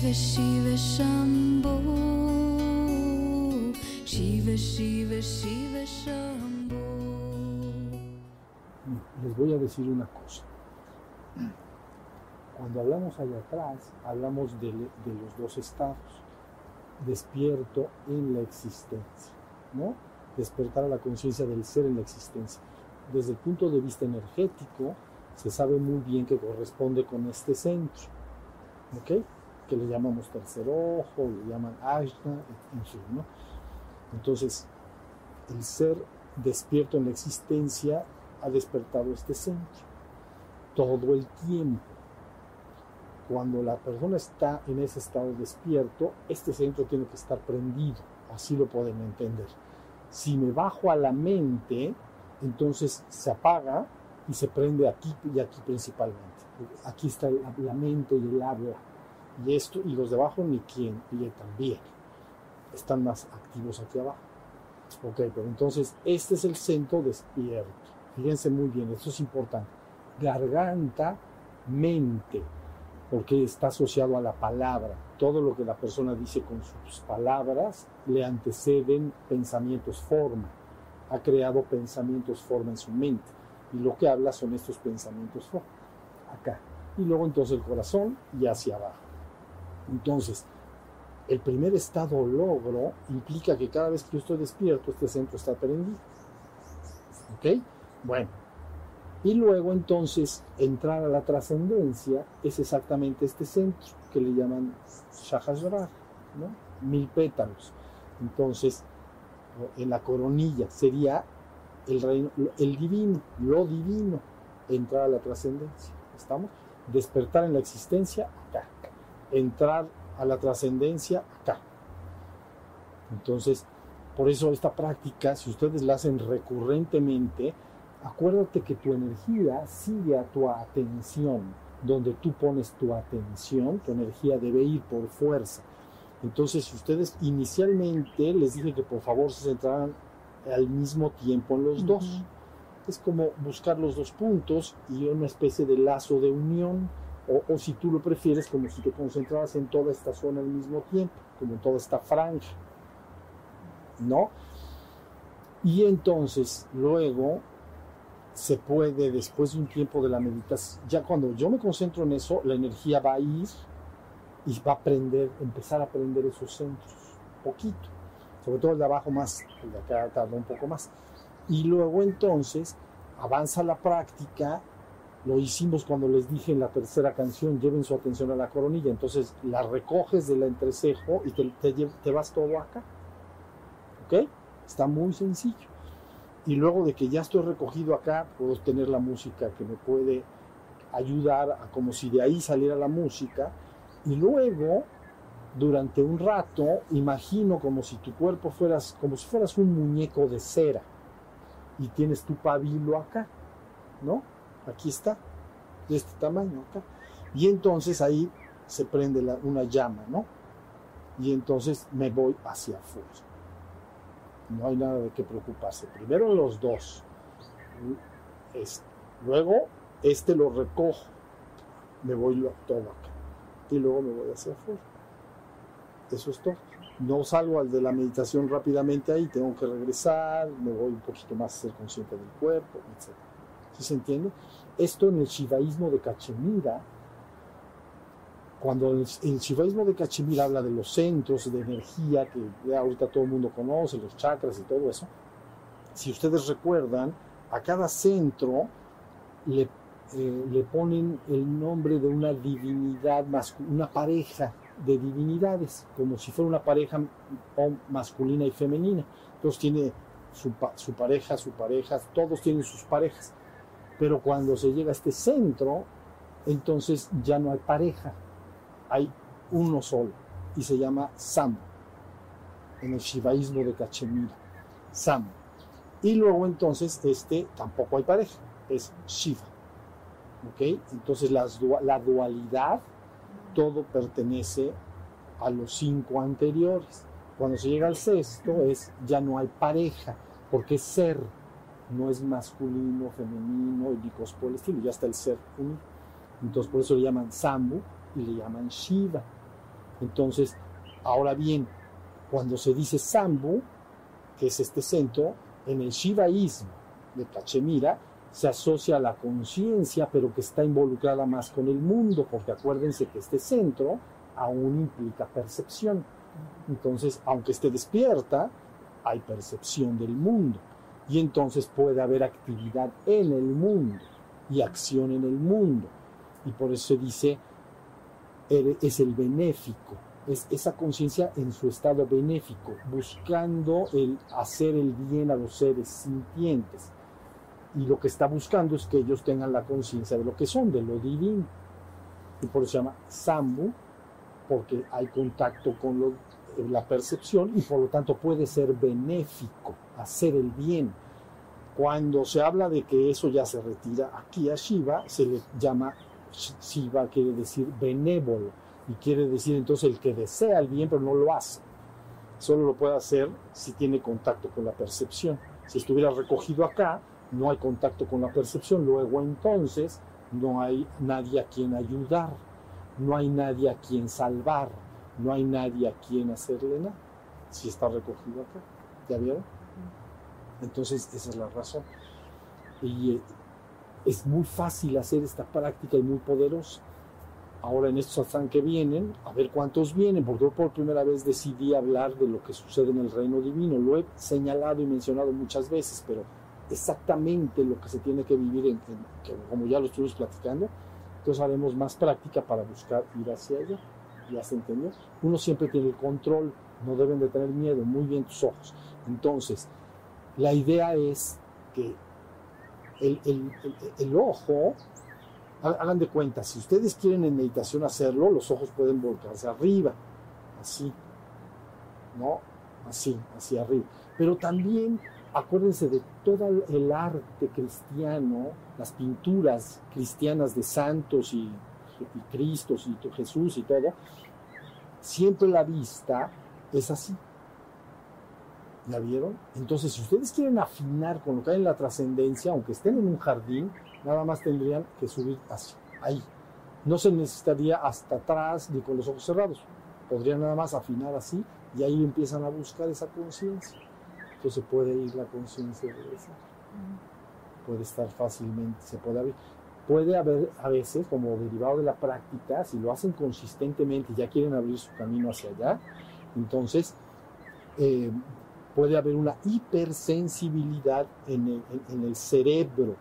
Shiva Shiva Shambho Shiva Shiva Shiva Shambho Les voy a decir una cosa. Cuando hablamos allá atrás, hablamos de, de los dos estados. Despierto en la existencia, ¿no? Despertar a la conciencia del ser en la existencia. Desde el punto de vista energético, se sabe muy bien que corresponde con este centro, ¿ok? Que le llamamos tercer ojo, le llaman Ajna, en fin, ¿no? Entonces, el ser despierto en la existencia ha despertado este centro todo el tiempo. Cuando la persona está en ese estado despierto, este centro tiene que estar prendido, así lo pueden entender. Si me bajo a la mente, entonces se apaga y se prende aquí y aquí principalmente. Aquí está la, la mente y el habla. Y esto, y los de abajo ni quien, y también. Están más activos aquí abajo. Ok, pero entonces este es el centro despierto. Fíjense muy bien, esto es importante. Garganta, mente, porque está asociado a la palabra. Todo lo que la persona dice con sus palabras le anteceden pensamientos, forma. Ha creado pensamientos, forma en su mente. Y lo que habla son estos pensamientos, forma. Acá. Y luego entonces el corazón y hacia abajo. Entonces, el primer estado logro implica que cada vez que yo estoy despierto, este centro está prendido. ¿Ok? Bueno. Y luego entonces entrar a la trascendencia es exactamente este centro que le llaman Shahasrara, ¿no? Mil pétalos. Entonces, en la coronilla sería el reino, el divino, lo divino, entrar a la trascendencia. ¿Estamos? Despertar en la existencia acá. Entrar a la trascendencia acá. Entonces, por eso esta práctica, si ustedes la hacen recurrentemente, acuérdate que tu energía sigue a tu atención. Donde tú pones tu atención, tu energía debe ir por fuerza. Entonces, si ustedes inicialmente les dije que por favor se centraran al mismo tiempo en los dos, es como buscar los dos puntos y una especie de lazo de unión, o, o si tú lo prefieres, como si te concentraras en toda esta zona al mismo tiempo, como en toda esta franja, ¿no? Y entonces, luego, se puede, después de un tiempo de la meditación, ya cuando yo me concentro en eso, la energía va a ir y va a aprender, empezar a aprender esos centros, poquito, sobre todo el de abajo más, el de acá tarda un poco más. Y luego entonces avanza la práctica, lo hicimos cuando les dije en la tercera canción, lleven su atención a la coronilla, entonces la recoges del entrecejo y te, te te vas todo acá. ¿Ok? Está muy sencillo. Y luego de que ya estoy recogido acá, puedo tener la música que me puede ayudar a como si de ahí saliera la música. Y luego, durante un rato, imagino como si tu cuerpo fueras, como si fueras un muñeco de cera y tienes tu pabilo acá, ¿no? Aquí está, de este tamaño acá. Y entonces ahí se prende una llama, ¿no? Y entonces me voy hacia afuera. No hay nada de qué preocuparse. Primero los dos. Luego este lo recojo. Me voy lo- todo acá. Y luego me voy hacia afuera. Eso es todo. No salgo al de la meditación rápidamente ahí, tengo que regresar, me voy un poquito más a ser consciente del cuerpo, etc. ¿Sí se entiende? Esto en el shivaísmo de Cachemira, cuando el, shivaísmo de Cachemira habla de los centros de energía que ahorita todo el mundo conoce, los chakras y todo eso, si ustedes recuerdan, a cada centro le, eh, le ponen el nombre de una divinidad, una pareja de divinidades, como si fuera una pareja masculina y femenina. Entonces tiene su, su pareja, su pareja, todos tienen sus parejas. Pero cuando se llega a este centro, entonces ya no hay pareja, hay uno solo y se llama Sam, en el shivaísmo de Cachemira, Sam. Y luego entonces este tampoco hay pareja, es Shiva. ¿Ok? Entonces la dualidad, todo pertenece a los cinco anteriores. Cuando se llega al sexto es ya no hay pareja, porque es ser, no es masculino, femenino y cosas por el ya está el ser único. Entonces por eso le llaman Sambu y le llaman Shiva. Entonces, ahora bien, cuando se dice Sambu, que es este centro, en el Shivaísmo de Cachemira, se asocia a la conciencia, pero que está involucrada más con el mundo, porque acuérdense que este centro aún implica percepción. Entonces, aunque esté despierta, hay percepción del mundo. Y entonces puede haber actividad en el mundo y acción en el mundo. Y por eso se dice, es el benéfico, es esa conciencia en su estado benéfico, buscando el hacer el bien a los seres sintientes y lo que está buscando es que ellos tengan la conciencia de lo que son, de lo divino. Y por eso se llama Sambu, porque hay contacto con la percepción y por lo tanto puede ser benéfico, hacer el bien. Cuando se habla de que eso ya se retira aquí a Shiva, se le llama Shiva, quiere decir benévolo, y quiere decir entonces el que desea el bien pero no lo hace. Solo lo puede hacer si tiene contacto con la percepción. Si estuviera recogido acá, no hay contacto con la percepción, luego entonces no hay nadie a quien ayudar, no hay nadie a quien salvar, no hay nadie a quien hacerle nada, si está recogido acá. ¿Ya vieron? Entonces esa es la razón. Y eh, es muy fácil hacer esta práctica y muy poderosa. Ahora en estos satsang que vienen, a ver cuántos vienen, porque yo por primera vez decidí hablar de lo que sucede en el reino divino. Lo he señalado y mencionado muchas veces, pero exactamente lo que se tiene que vivir, en, como ya lo estuvimos platicando, entonces haremos más práctica para buscar ir hacia allá. ¿Ya se entendió? Uno siempre tiene el control, no deben de tener miedo, muy bien tus ojos. Entonces, la idea es que el, ojo, hagan de cuenta, si ustedes quieren en meditación hacerlo, los ojos pueden volcarse arriba, así, ¿no? Así, hacia arriba. Pero también acuérdense de todo el arte cristiano, las pinturas cristianas de santos y, y Cristos y Jesús y todo, siempre la vista es así. ¿La vieron? Entonces, si ustedes quieren afinar con lo que hay en la trascendencia, aunque estén en un jardín, nada más tendrían que subir así, ahí. No se necesitaría hasta atrás ni con los ojos cerrados. Podrían nada más afinar así y ahí empiezan a buscar esa conciencia. Entonces puede ir la conciencia de eso. Puede estar fácilmente, se puede abrir. Puede haber a veces, como derivado de la práctica, si lo hacen consistentemente y ya quieren abrir su camino hacia allá, entonces eh, puede haber una hipersensibilidad en el, en el cerebro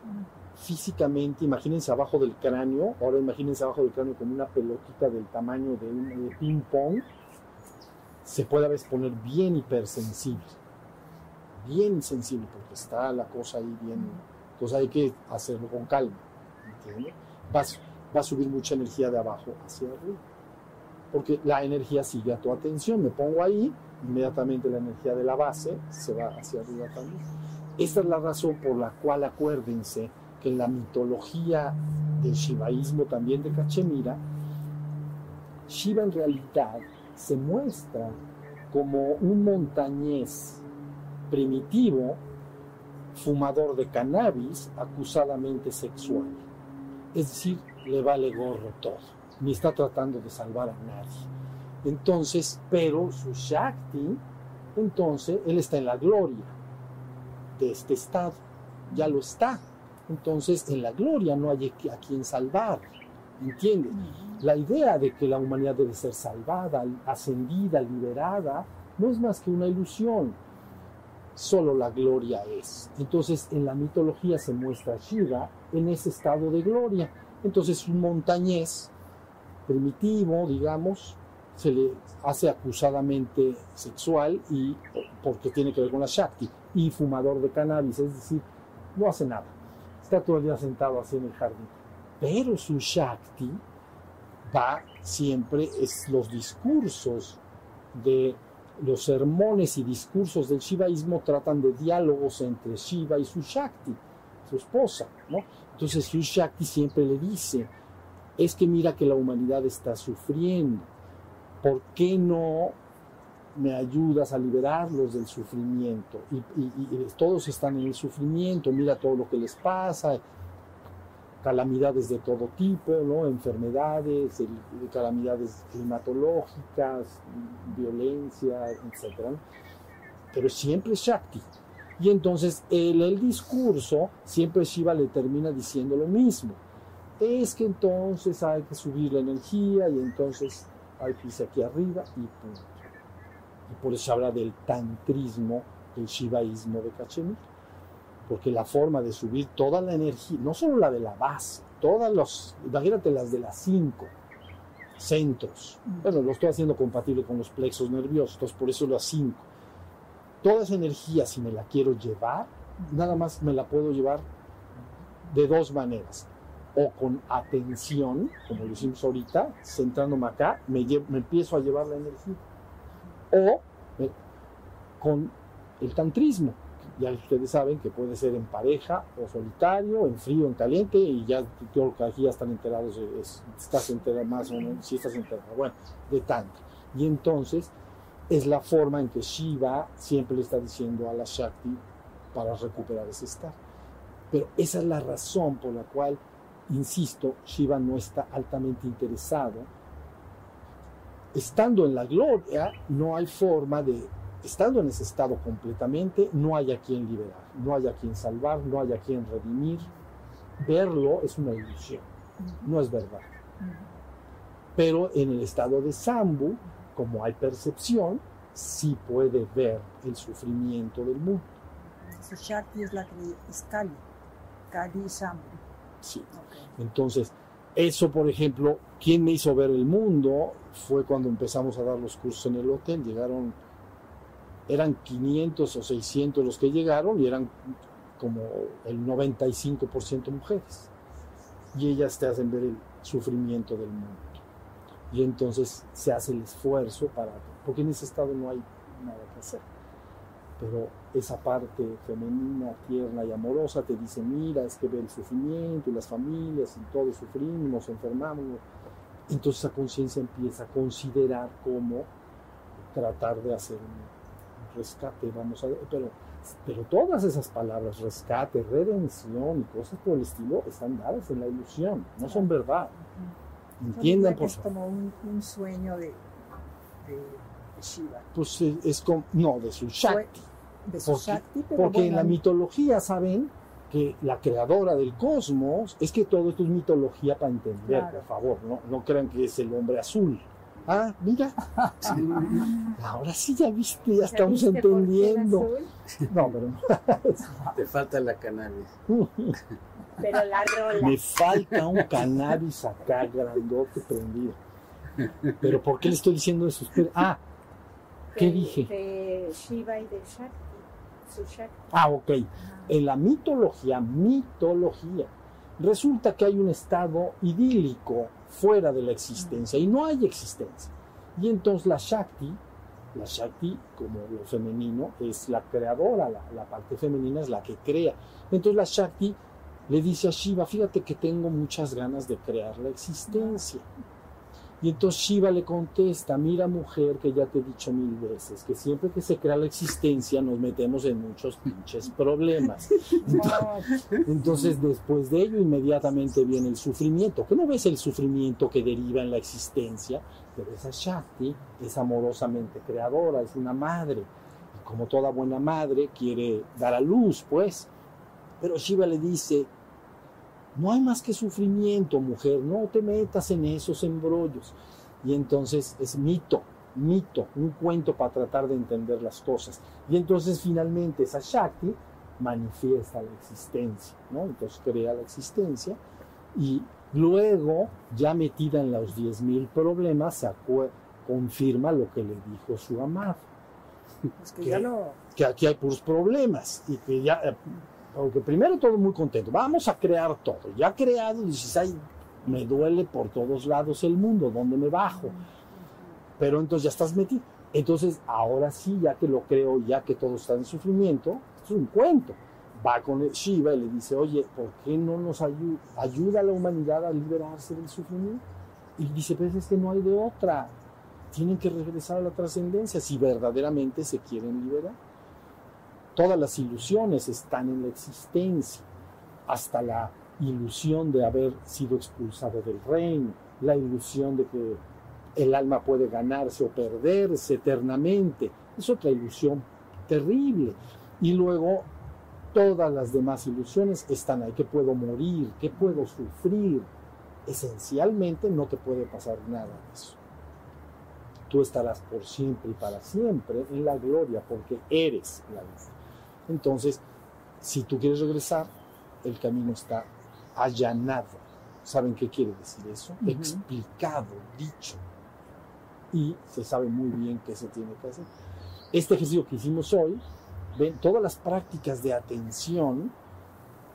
físicamente, imagínense abajo del cráneo, ahora imagínense abajo del cráneo como una pelotita del tamaño de un ping pong, se puede a veces poner bien hipersensible bien sensible, porque está la cosa ahí bien. Entonces hay que hacerlo con calma. Va, va a subir mucha energía de abajo hacia arriba. Porque la energía sigue a tu atención. Me pongo ahí, inmediatamente la energía de la base se va hacia arriba también. Esta es la razón por la cual acuérdense que en la mitología del shivaísmo también de Cachemira, Shiva en realidad se muestra como un montañés primitivo, fumador de cannabis, acusadamente sexual. Es decir, le vale gorro todo, ni está tratando de salvar a nadie. Entonces, pero su Shakti, entonces, él está en la gloria de este estado, ya lo está. Entonces, en la gloria no hay a quien salvar. ¿Entiendes? La idea de que la humanidad debe ser salvada, ascendida, liberada, no es más que una ilusión solo la gloria es. Entonces en la mitología se muestra Shiva en ese estado de gloria. Entonces un montañés primitivo, digamos, se le hace acusadamente sexual y porque tiene que ver con la Shakti y fumador de cannabis, es decir, no hace nada. Está todo el día sentado así en el jardín. Pero su Shakti va siempre, es los discursos de los sermones y discursos del shivaísmo tratan de diálogos entre Shiva y su Shakti, su esposa, ¿no? Entonces su Shakti siempre le dice, es que mira que la humanidad está sufriendo, ¿por qué no me ayudas a liberarlos del sufrimiento? Y, todos están en el sufrimiento, mira todo lo que les pasa. calamidades de todo tipo, ¿no? enfermedades, el- calamidades climatológicas, violencia, etc. Pero siempre Shakti. Y entonces en el discurso siempre Shiva le termina diciendo lo mismo. Es que entonces hay que subir la energía y entonces hay que irse aquí arriba y punto. Y por eso habla del tantrismo, del shivaísmo de Cachemir. Porque la forma de subir toda la energía, no solo la de la base, todas los, imagínate las de las cinco centros. Bueno, lo estoy haciendo compatible con los plexos nerviosos, entonces por eso las cinco. Toda esa energía, si me la quiero llevar, nada más me la puedo llevar de dos maneras. O con atención, como lo hicimos ahorita, centrándome acá, me, lle- me empiezo a llevar la energía. O eh, con el tantrismo. Ya ustedes saben que puede ser en pareja o solitario, en frío, en caliente, y ya creo aquí ya están enterados, es- estás enterado más o menos, si estás enterado, bueno, de tanto. Y entonces es la forma en que Shiva siempre le está diciendo a la Shakti para recuperar ese estado. Pero esa es la razón por la cual, insisto, Shiva no está altamente interesado. Estando en la gloria, no hay forma de, estando en ese estado completamente, no hay a quien liberar, no hay a quien salvar, no hay a quien redimir. Verlo es una ilusión, no es verdad. Pero en el estado de Sambu, como hay percepción, sí puede ver el sufrimiento del mundo. Es la que Kali. Kali y Shambhu. Sí. Entonces, eso, por ejemplo, quien me hizo ver el mundo fue cuando empezamos a dar los cursos en el hotel. Llegaron, eran 500 o 600 los que llegaron y eran como el 95% mujeres. Y ellas te hacen ver el sufrimiento del mundo. Y entonces se hace el esfuerzo para, porque en ese estado no hay nada que hacer. Pero esa parte femenina, tierna y amorosa te dice, mira, es que ve el sufrimiento y las familias y todos sufrimos, nos enfermamos. Entonces esa conciencia empieza a considerar cómo tratar de hacer un rescate, vamos a ver, pero, pero todas esas palabras, rescate, redención y cosas por el estilo, están dadas en la ilusión, no son verdad. Entiendan, que por es favor. como un, un sueño de, Shiva. Pues eh, es como, no, de su Shakti. De su Porque- Shakti, pero Porque en la mitología saben que la creadora del cosmos, es que todo esto es mitología para entender, Claro. por favor, no, no crean que es el hombre azul. Ah, mira, ahora sí ya viste, ya estamos ¿Sabiste por qué el entendiendo. azul? No, pero Te falta la cannabis. Pero la rola. me falta un cannabis acá grandote prendido. Pero ¿por qué le estoy diciendo eso? Ah, ¿qué de- dije? De Shiva y de Shakti. Ah, ok. Ajá. en la mitología, mitología, resulta que hay un estado idílico fuera de la existencia y no hay existencia. Y entonces la Shakti, la Shakti como lo femenino, es la creadora, la, la parte femenina es la que crea. Entonces la Shakti le dice a Shiva, fíjate que tengo muchas ganas de crear la existencia. Y entonces Shiva le contesta, mira mujer que ya te he dicho mil veces, que siempre que se crea la existencia nos metemos en muchos pinches problemas. Entonces después de ello inmediatamente viene el sufrimiento. ¿Qué no ves el sufrimiento que deriva en la existencia? Pero esa Shakti es amorosamente creadora, es una madre. Y como toda buena madre quiere dar a luz, pues. Pero Shiva le dice, no hay más que sufrimiento, mujer, no te metas en esos embrollos. Y entonces es mito, mito, un cuento para tratar de entender las cosas. Y entonces finalmente esa Shakti manifiesta la existencia, ¿no? Entonces crea la existencia y luego, ya metida en los 10.000 problemas, se confirma lo que le dijo su amado que ¿Qué? ya lo. que aquí hay puros problemas y que ya, aunque primero todo muy contento, vamos a crear todo, ya creado, dices, ay, me duele por todos lados el mundo, ¿dónde me bajo? Pero entonces ya estás metido. Entonces, ahora sí, ya que lo creo, ya que todo está en sufrimiento, es un cuento. Va con el Shiva y le dice, oye, ¿por qué no nos ayuda, ayuda a la humanidad a liberarse del sufrimiento? Y dice, pues es que no hay de otra. Tienen que regresar a la trascendencia si verdaderamente se quieren liberar. Todas las ilusiones están en la existencia. Hasta la ilusión de haber sido expulsado del reino, la ilusión de que el alma puede ganarse o perderse eternamente. Es otra ilusión terrible. Y luego todas las demás ilusiones están ahí, que puedo morir, que puedo sufrir. Esencialmente no te puede pasar nada de eso. Tú estarás por siempre y para siempre en la gloria porque eres la gloria. Entonces, si tú quieres regresar, el camino está allanado. ¿Saben qué quiere decir eso? Explicado, dicho. Y se sabe muy bien qué se tiene que hacer. Este ejercicio que hicimos hoy, ven, todas las prácticas de atención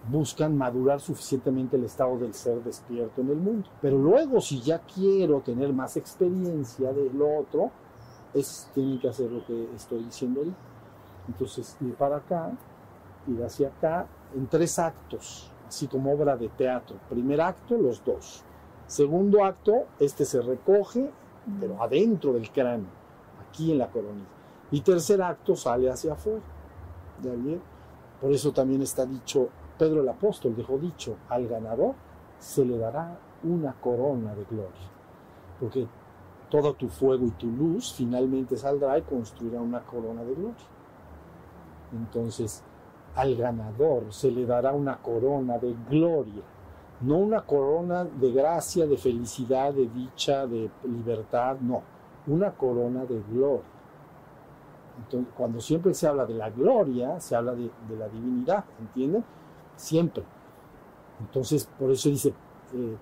buscan madurar suficientemente el estado del ser despierto en el mundo. Pero luego, si ya quiero tener más experiencia de lo otro, es, tienen que hacer lo que estoy diciendo ahorita. Entonces, ir para acá, ir hacia acá, en tres actos, así como obra de teatro. Primer acto, los dos. Segundo acto, este se recoge, pero adentro del cráneo, aquí en la coronilla. Y tercer acto sale hacia afuera. ¿Ya bien? Por eso también está dicho, Pedro el apóstol dejó dicho, al ganador se le dará una corona de gloria. Porque todo tu fuego y tu luz finalmente saldrá y construirá una corona de gloria. Entonces, al ganador se le dará una corona de gloria, no una corona de gracia, de felicidad, de dicha, de libertad, no, una corona de gloria. Entonces, cuando siempre se habla de la gloria, se habla de, la divinidad, ¿entienden? Siempre. Entonces, por eso dice, eh, eh,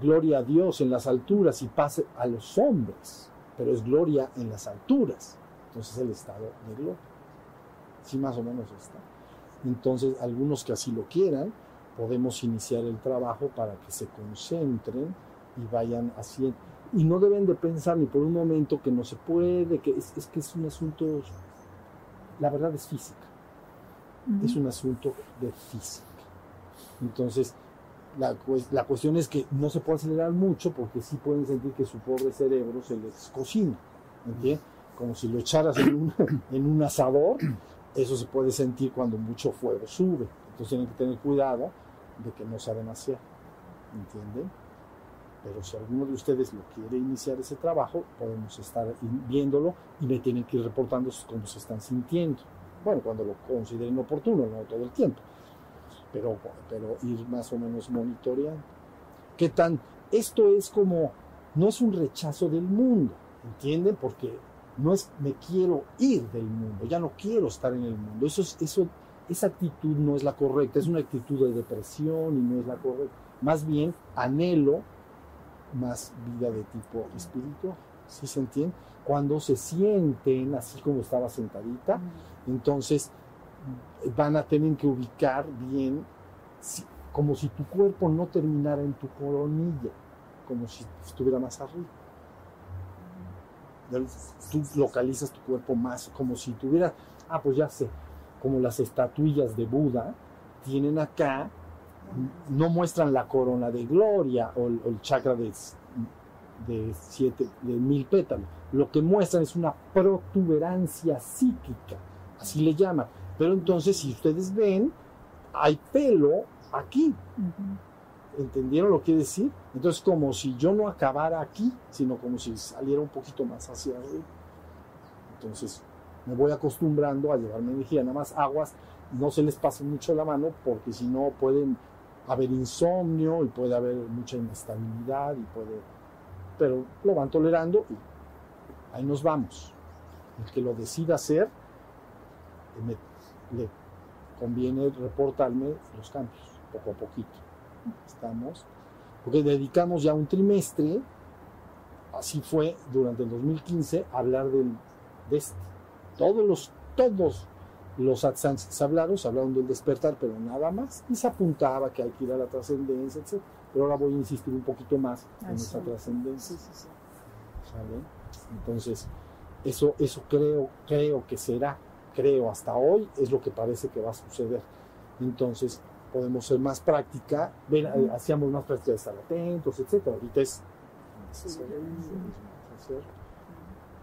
gloria a Dios en las alturas y paz a los hombres, pero es gloria en las alturas. Entonces, el estado de gloria. Sí, más o menos está. Entonces, algunos que así lo quieran, podemos iniciar el trabajo para que se concentren y vayan haciendo. Y no deben de pensar ni por un momento que no se puede, que es, es que es un asunto, la verdad es física, es un asunto de física. Entonces, la, la cuestión es que no se puede acelerar mucho porque sí pueden sentir que su pobre cerebro se les cocina, ¿entiendes? Como si lo echaras en un, en un asador, eso se puede sentir cuando mucho fuego sube. Entonces tienen que tener cuidado de que no sea demasiado, ¿entienden? Pero si alguno de ustedes lo quiere iniciar ese trabajo, podemos estar viéndolo y me tienen que ir reportando cómo se están sintiendo. Bueno, cuando lo consideren oportuno, no todo el tiempo. Pero, pero ir más o menos monitoreando. ¿Qué tan? Esto es como, no es un rechazo del mundo, ¿entienden? Porque no es me quiero ir del mundo, ya no quiero estar en el mundo. Eso es, eso, esa actitud no es la correcta, es una actitud de depresión y no es la correcta. Más bien anhelo más vida de tipo espiritual. ¿Sí se entiende? Cuando se sienten así como estaba sentadita, entonces van a tener que ubicar bien, como si tu cuerpo no terminara en tu coronilla, como si estuviera más arriba. Tú localizas tu cuerpo más, como si tuviera, ah, pues ya sé, como las estatuillas de Buda tienen acá, no muestran la corona de gloria o el, o el chakra de, de siete, de mil pétalos. Lo que muestran es una protuberancia psíquica, así le llaman. Pero entonces, si ustedes ven, hay pelo aquí. ¿Entendieron lo que quiere decir? Entonces, como si yo no acabara aquí, sino como si saliera un poquito más hacia arriba. Entonces, me voy acostumbrando a llevarme energía. Nada más aguas, no se les pase mucho la mano, porque si no pueden haber insomnio y puede haber mucha inestabilidad y puede. Pero lo van tolerando y ahí nos vamos. El que lo decida hacer, me- le conviene reportarme los cambios, poco a poquito. Estamos, porque dedicamos ya un trimestre, así fue durante el 2015, a hablar del, de este. Todos los, todos los satsangs que se hablaron, se hablaron del despertar, pero nada más. Y se apuntaba que hay que ir a la trascendencia, etc. Pero ahora voy a insistir un poquito más en Ah, esa sí. trascendencia. Sí, sí, sí. ¿sale? Entonces, eso, eso creo, creo que será, creo hasta hoy, es lo que parece que va a suceder. Entonces, podemos ser más práctica, ven, eh, hacíamos más práctica de estar atentos, etcétera. Ahorita es necesario.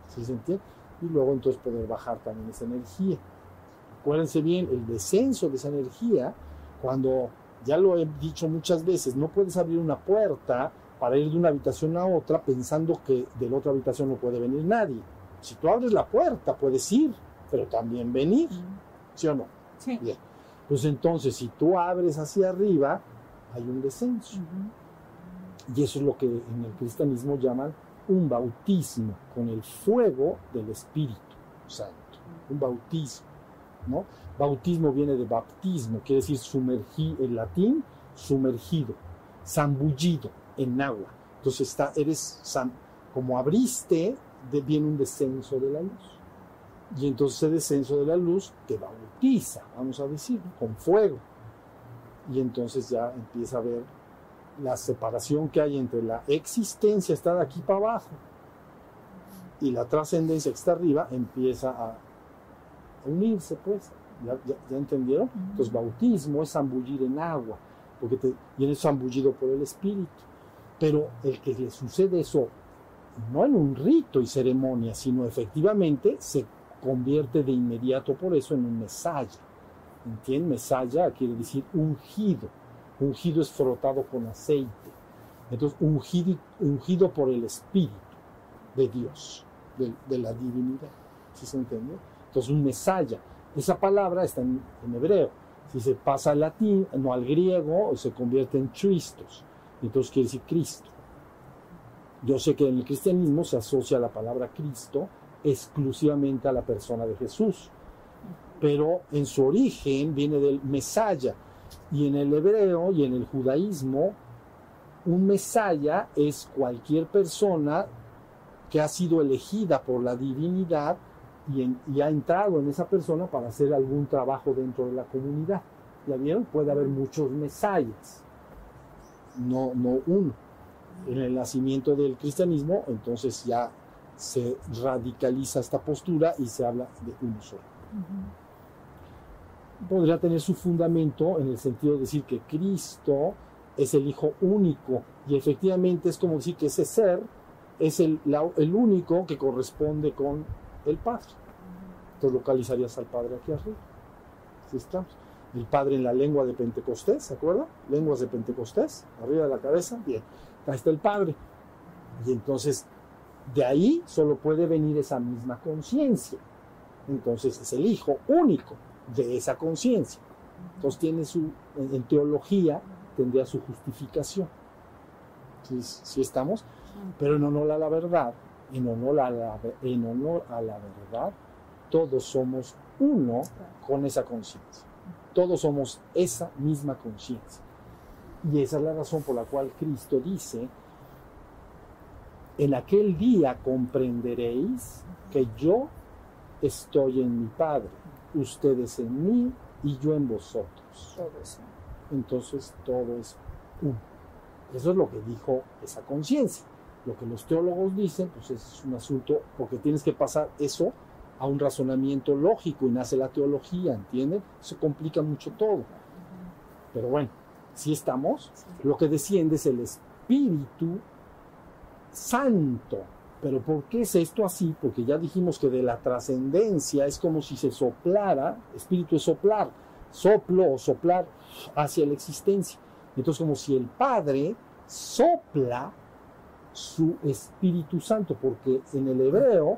¿Sí se entiende? Y luego entonces poder bajar también esa energía. Acuérdense bien, el descenso de esa energía, Cuando, ya lo he dicho muchas veces, no puedes abrir una puerta para ir de una habitación a otra pensando que de la otra habitación no puede venir nadie. Si tú abres la puerta, puedes ir, pero también venir, ¿sí o no? Sí. Bien. Pues entonces, si tú abres hacia arriba, hay un descenso. Y eso es lo que en el cristianismo llaman un bautismo con el fuego del Espíritu Santo. Un bautismo, ¿no? Bautismo viene de baptismo, quiere decir sumergir, en latín, sumergido, zambullido en agua. Entonces está, eres, como abriste, viene un descenso de la luz. Y entonces ese descenso de la luz te bautiza, vamos a decir, con fuego. Y entonces ya empieza a ver la separación que hay entre la existencia, está de aquí para abajo, y la trascendencia que está arriba, empieza a unirse, pues. ¿Ya, ya- ya entendieron? Entonces, bautismo es zambullir en agua, porque te vienes zambullido por el Espíritu. Pero el que le sucede eso, no en un rito y ceremonia, sino efectivamente se convierte de inmediato por eso en un mesaya. ¿Entienden? Mesaya quiere decir ungido. Ungido es frotado con aceite. Entonces, ungido, ungido por el Espíritu de Dios, de, la divinidad. ¿Sí se entiende? Entonces, un mesaya. Esa palabra está en, en hebreo. Si se pasa al latín, no al griego, se convierte en Christos. Entonces quiere decir Cristo. Yo sé que en el cristianismo se asocia la palabra Cristo exclusivamente a la persona de Jesús, pero en su origen viene del Mesaya. Y en el hebreo y en el judaísmo, un Mesaya es cualquier persona que ha sido elegida por la divinidad y, ha entrado en esa persona para hacer algún trabajo dentro de la comunidad. ¿Ya vieron? Puede haber muchos mesayas, no, no uno. En el nacimiento del cristianismo, entonces ya se radicaliza esta postura y se habla de uno solo. Podría tener su fundamento en el sentido de decir que Cristo es el Hijo único y efectivamente es como decir que ese ser es el, la- el único que corresponde con el Padre. Entonces localizarías al Padre aquí arriba. Así estamos. El Padre en la lengua de Pentecostés, ¿se acuerdan? Lenguas de Pentecostés, arriba de la cabeza. Bien, ahí está el Padre. Y entonces, de ahí solo puede venir esa misma conciencia. Entonces es el Hijo único de esa conciencia. Entonces tiene su, en, teología, tendría su justificación. ¿Sí, sí estamos? Pero en honor a la verdad, en honor a la, en honor a la verdad, todos somos uno con esa conciencia. Todos somos esa misma conciencia. Y esa es la razón por la cual Cristo dice, en aquel día comprenderéis que yo estoy en mi Padre, ustedes en mí y yo en vosotros. Entonces todo es uno. Eso es lo que dijo esa conciencia. Lo que los teólogos dicen, pues es un asunto, porque tienes que pasar eso a un razonamiento lógico y nace la teología, ¿entienden? Se complica mucho todo. Pero bueno, si estamos, lo que desciende es el Espíritu Santo. Pero ¿por qué es esto así? Porque ya dijimos que de la trascendencia es como si se soplara, espíritu es soplar, soplo o soplar hacia la existencia. Entonces como si el Padre sopla su Espíritu Santo, porque en el hebreo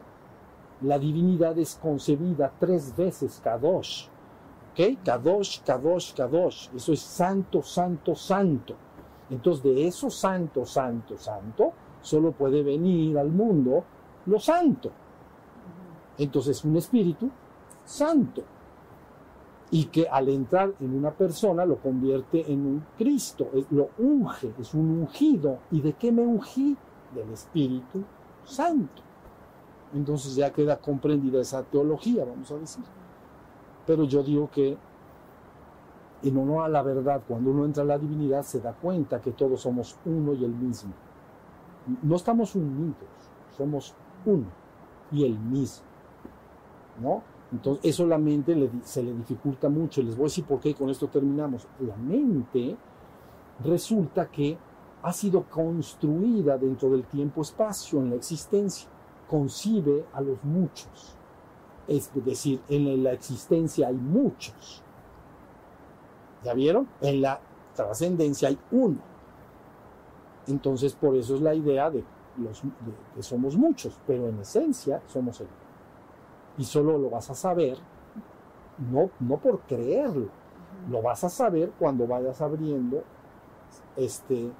la divinidad es concebida tres veces, Kadosh. ¿Ok? Kadosh, Kadosh, Kadosh. Eso es santo, santo, santo. Entonces de eso santo, santo, santo, solo puede venir al mundo lo santo. Entonces un espíritu santo. Y que al entrar en una persona lo convierte en un Cristo, lo unge, es un ungido. ¿Y de qué me ungí? Del Espíritu Santo. Entonces ya queda comprendida esa teología, vamos a decir. Pero yo digo que en honor a la verdad, cuando uno entra a la divinidad, se da cuenta que todos somos uno y el mismo. No estamos unidos, somos uno y el mismo. ¿No? Entonces, eso la mente se le dificulta mucho. Les voy a decir por qué, con esto terminamos. La mente resulta que ha sido construida dentro del tiempo-espacio, en la existencia. Concibe a los muchos. Es decir, en la existencia hay muchos. ¿Ya vieron? En la trascendencia hay uno. Entonces, por eso es la idea de, los, de que somos muchos, pero en esencia somos el uno. Y solo lo vas a saber, no, no por creerlo, lo vas a saber cuando vayas abriendo este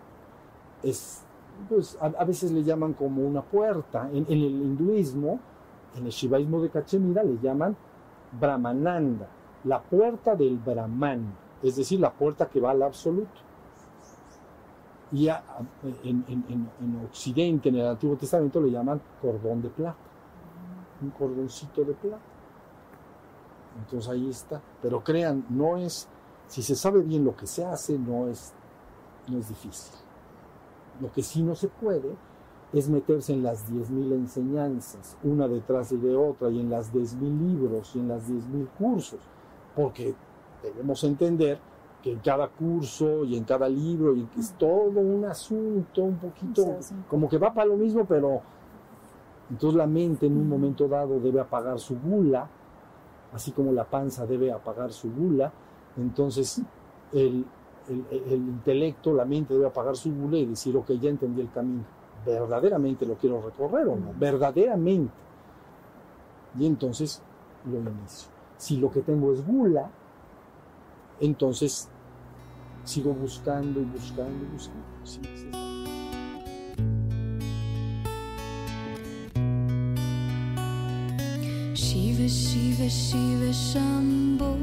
es pues a, a veces le llaman como una puerta en, en el hinduismo en el shivaísmo de Cachemira le llaman Brahmananda la puerta del Brahman es decir la puerta que va al absoluto y a- en- en- en Occidente en el Antiguo Testamento le llaman cordón de plata. Un cordoncito de plata. Entonces ahí está. Pero crean no es si se sabe bien lo que se hace, no es, no es difícil. Lo que sí no se puede es meterse en las 10.000 enseñanzas, una detrás de otra, y en las 10.000 libros, y en las 10.000 cursos, porque debemos entender que en cada curso y en cada libro y es todo un asunto un poquito como que va para lo mismo, pero entonces la mente en un momento dado debe apagar su gula, así como la panza debe apagar su gula, entonces el, el- el- el intelecto, la mente debe apagar su gula y decir, ok, ya entendí el camino, verdaderamente lo quiero recorrer o no, verdaderamente. Y entonces lo inicio. Si lo que tengo es gula, entonces sigo buscando y buscando y buscando. Sí, sí, sí. Shiva Shiva Shiva Shambho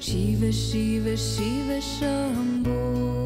Shiva Shiva Shiva Shambho